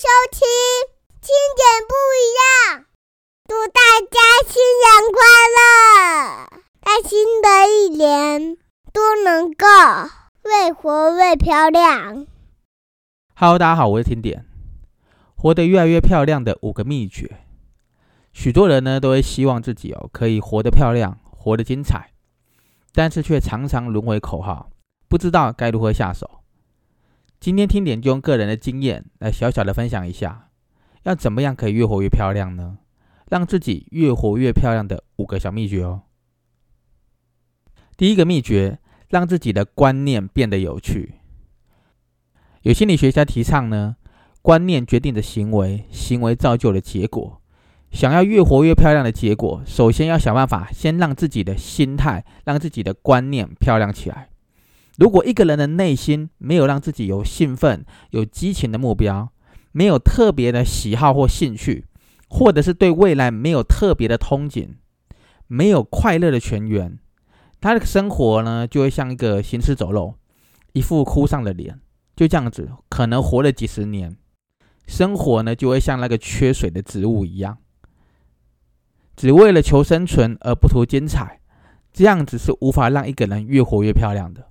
收听经典不一样，祝大家新年快乐！在新的一年都能够越活越漂亮。Hello，大家好，我是听点。活得越来越漂亮的五个秘诀，许多人呢都会希望自己哦可以活得漂亮，活得精彩，但是却常常沦为口号，不知道该如何下手。今天听点就用个人的经验来小小的分享一下，要怎么样可以越活越漂亮呢？让自己越活越漂亮的五个小秘诀哦。第一个秘诀，让自己的观念变得有趣。有心理学家提倡呢，观念决定的行为，行为造就了结果。想要越活越漂亮的结果，首先要想办法先让自己的心态，让自己的观念漂亮起来。如果一个人的内心没有让自己有兴奋、有激情的目标，没有特别的喜好或兴趣，或者是对未来没有特别的憧憬，没有快乐的泉源，他的生活呢就会像一个行尸走肉，一副哭丧的脸，就这样子，可能活了几十年，生活呢就会像那个缺水的植物一样，只为了求生存而不图精彩，这样子是无法让一个人越活越漂亮的。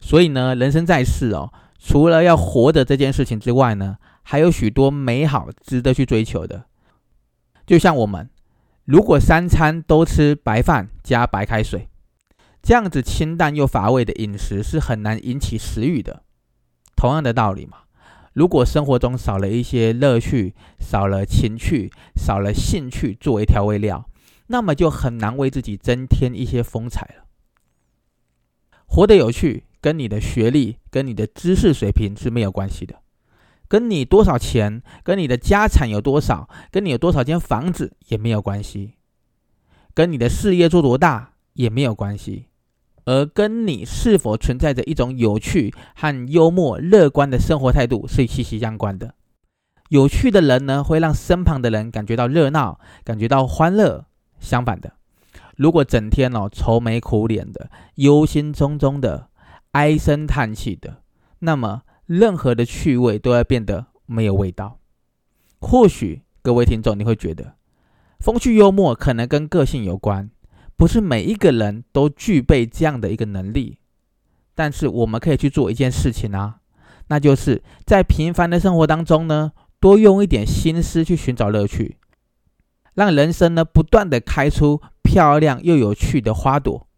所以呢，人生在世哦，除了要活着这件事情之外呢，还有许多美好值得去追求的。就像我们，如果三餐都吃白饭加白开水，这样子清淡又乏味的饮食是很难引起食欲的。同样的道理嘛，如果生活中少了一些乐趣，少了情趣，少了兴趣作为调味料，那么就很难为自己增添一些风采了。活得有趣。跟你的学历、跟你的知识水平是没有关系的，跟你多少钱、跟你的家产有多少、跟你有多少间房子也没有关系，跟你的事业做多大也没有关系，而跟你是否存在着一种有趣和幽默、乐观的生活态度是息息相关的。有趣的人呢，会让身旁的人感觉到热闹、感觉到欢乐；相反的，如果整天哦愁眉苦脸的、忧心忡忡的，唉声叹气的，那么任何的趣味都要变得没有味道。或许各位听众你会觉得，风趣幽默可能跟个性有关，不是每一个人都具备这样的一个能力。但是我们可以去做一件事情啊，那就是在平凡的生活当中呢，多用一点心思去寻找乐趣，让人生呢不断的开出漂亮又有趣的花朵。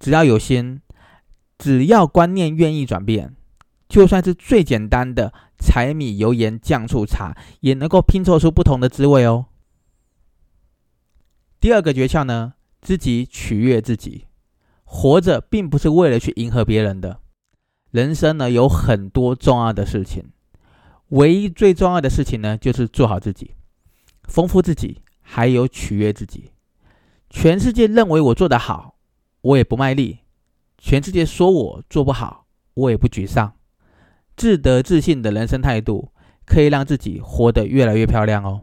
只要有心。只要观念愿意转变，就算是最简单的柴米油盐酱醋茶，也能够拼凑出不同的滋味哦。第二个诀窍呢，自己取悦自己。活着并不是为了去迎合别人的，人生呢有很多重要的事情，唯一最重要的事情呢，就是做好自己，丰富自己，还有取悦自己。全世界认为我做得好，我也不卖力。全世界说我做不好，我也不沮丧。自得自信的人生态度，可以让自己活得越来越漂亮哦。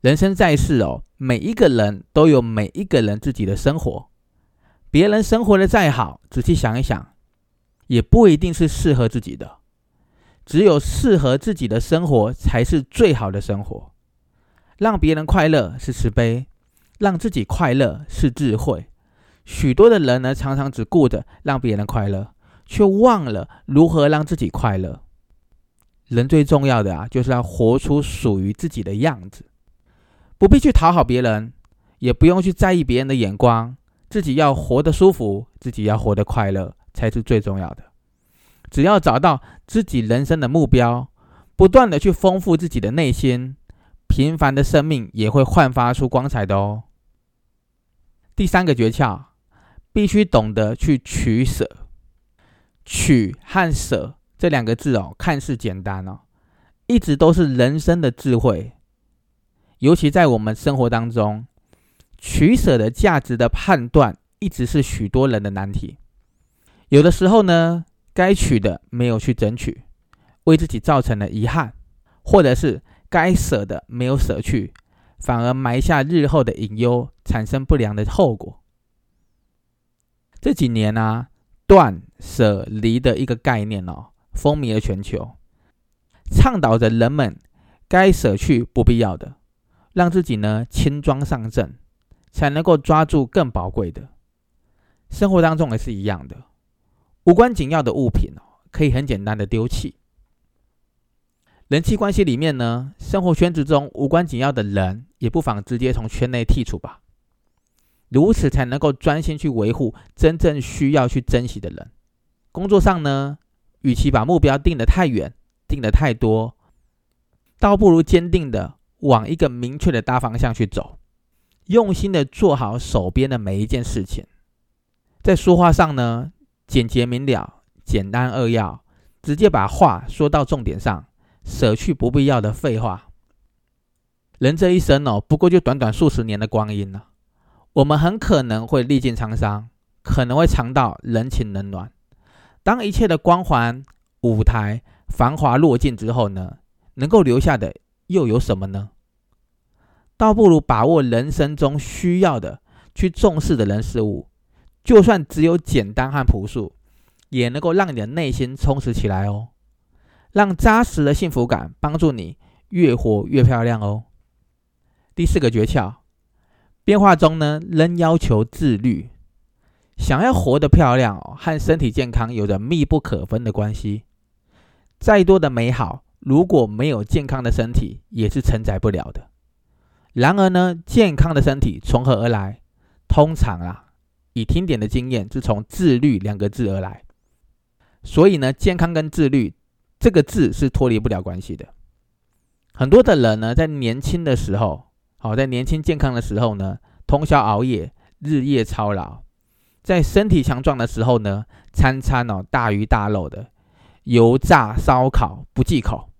人生在世哦，每一个人都有每一个人自己的生活。别人生活的再好，仔细想一想，也不一定是适合自己的。只有适合自己的生活，才是最好的生活。让别人快乐是慈悲，让自己快乐是智慧。许多的人呢，常常只顾着让别人快乐，却忘了如何让自己快乐。人最重要的啊，就是要活出属于自己的样子，不必去讨好别人，也不用去在意别人的眼光，自己要活得舒服，自己要活得快乐，才是最重要的。只要找到自己人生的目标，不断的去丰富自己的内心，平凡的生命也会焕发出光彩的哦。第三个诀窍。必须懂得去取舍，取和舍这两个字哦，看似简单哦，一直都是人生的智慧。尤其在我们生活当中，取舍的价值的判断，一直是许多人的难题。有的时候呢，该取的没有去争取，为自己造成了遗憾；或者是该舍的没有舍去，反而埋下日后的隐忧，产生不良的后果。这几年呢，断舍离的一个概念哦，风靡了全球。倡导着人们该舍去不必要的，让自己呢轻装上阵，才能够抓住更宝贵的。生活当中也是一样的，无关紧要的物品哦，可以很简单的丢弃。人际关系里面呢，生活圈子中无关紧要的人，也不妨直接从圈内剔除吧。如此才能够专心去维护真正需要去珍惜的人。工作上呢，与其把目标定得太远、定得太多，倒不如坚定的往一个明确的大方向去走，用心的做好手边的每一件事情。在说话上呢，简洁明了、简单扼要，直接把话说到重点上。舍去不必要的废话。人这一生哦，不过就短短数十年的光阴了。我们很可能会历尽沧桑，可能会尝到人情冷暖。当一切的光环、舞台、繁华落尽之后呢？能够留下的又有什么呢？倒不如把握人生中需要的、去重视的人事物，就算只有简单和朴素，也能够让你的内心充实起来哦。让扎实的幸福感帮助你越活越漂亮哦。第四个诀窍，变化中呢，仍要求自律。想要活得漂亮哦，和身体健康有着密不可分的关系。再多的美好，如果没有健康的身体，也是承载不了的。然而呢，健康的身体从何而来？通常啊，以听点的经验，是从自律两个字而来。所以呢，健康跟自律。这个字是脱离不了关系的。很多的人呢，在年轻的时候，好在年轻健康的时候呢，通宵熬夜，日夜操劳；在身体强壮的时候呢，餐餐哦大鱼大肉的，油炸烧烤不忌口，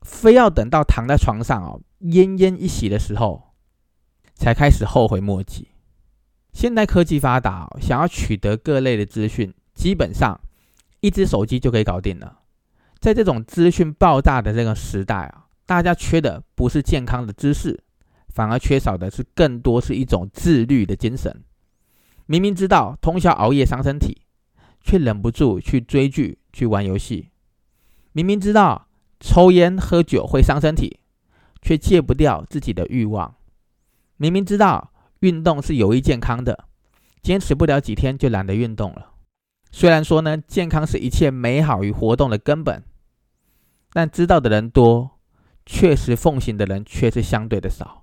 非要等到躺在床上哦奄奄一息的时候，才开始后悔莫及。现代科技发达，想要取得各类的资讯，基本上一只手机就可以搞定了。在这种资讯爆炸的这个时代啊，大家缺的不是健康的知识，反而缺少的是更多是一种自律的精神。明明知道通宵熬夜伤身体，却忍不住去追剧、去玩游戏；明明知道抽烟喝酒会伤身体，却戒不掉自己的欲望；明明知道运动是有益健康的，坚持不了几天就懒得运动了。虽然说呢，健康是一切美好与活动的根本。但知道的人多，确实奉行的人却是相对的少，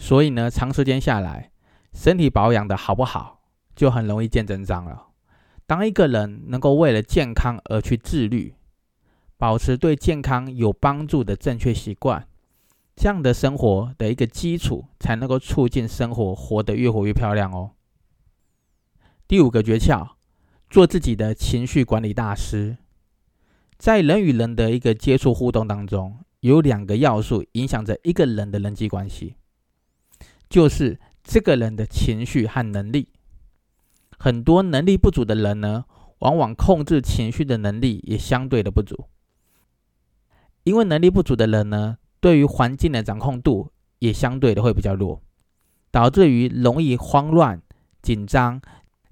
所以呢，长时间下来，身体保养的好不好，就很容易见真章了。当一个人能够为了健康而去自律，保持对健康有帮助的正确习惯，这样的生活的一个基础，才能够促进生活活得越活越漂亮哦。第五个诀窍，做自己的情绪管理大师。在人与人的一个接触互动当中，有两个要素影响着一个人的人际关系，就是这个人的情绪和能力。很多能力不足的人呢，往往控制情绪的能力也相对的不足。因为能力不足的人呢，对于环境的掌控度也相对的会比较弱，导致于容易慌乱、紧张，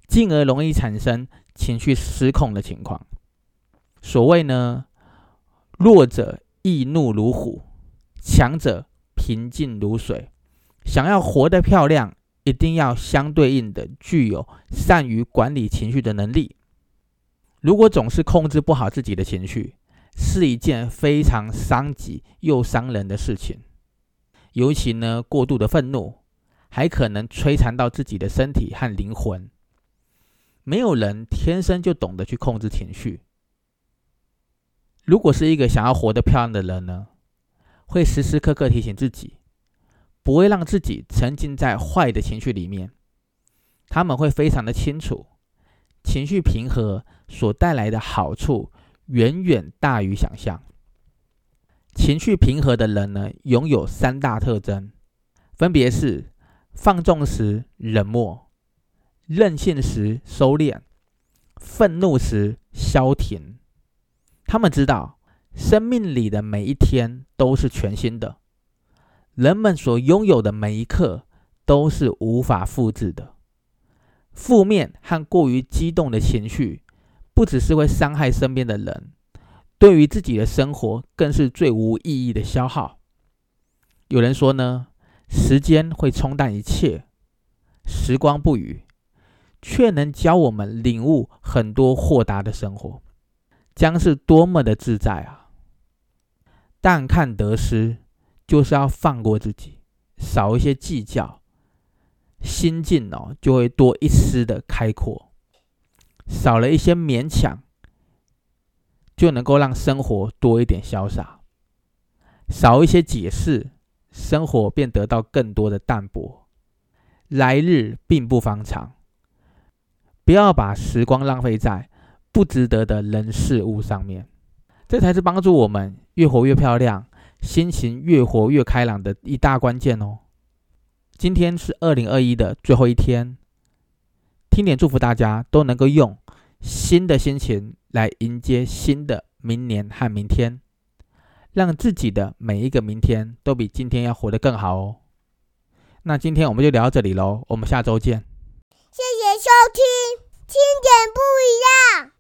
进而容易产生情绪失控的情况。所谓呢，弱者易怒如虎，强者平静如水。想要活得漂亮，一定要相对应的具有善于管理情绪的能力。如果总是控制不好自己的情绪，是一件非常伤己又伤人的事情。尤其呢，过度的愤怒，还可能摧残到自己的身体和灵魂。没有人天生就懂得去控制情绪。如果是一个想要活得漂亮的人呢，会时时刻刻提醒自己，不会让自己沉浸在坏的情绪里面。他们会非常的清楚，情绪平和所带来的好处远远大于想象。情绪平和的人呢，拥有三大特征，分别是放纵时冷漠、任性时收敛、愤怒时消停。他们知道，生命里的每一天都是全新的，人们所拥有的每一刻都是无法复制的。负面和过于激动的情绪，不只是会伤害身边的人，对于自己的生活更是最无意义的消耗。有人说呢，时间会冲淡一切，时光不语，却能教我们领悟很多豁达的生活，将是多么的自在啊！但看得失，就是要放过自己，少一些计较，心境哦就会多一丝的开阔，少了一些勉强，就能够让生活多一点潇洒，少一些解释。生活便得到更多的淡泊，来日并不方长，不要把时光浪费在不值得的人事物上面，这才是帮助我们越活越漂亮、心情越活越开朗的一大关键哦。今天是二零二一的最后一天，听点祝福大家都能够用新的心情来迎接新的明年和明天。让自己的每一个明天都比今天要活得更好哦。那今天我们就聊到这里喽，我们下周见。谢谢收听，听点不一样。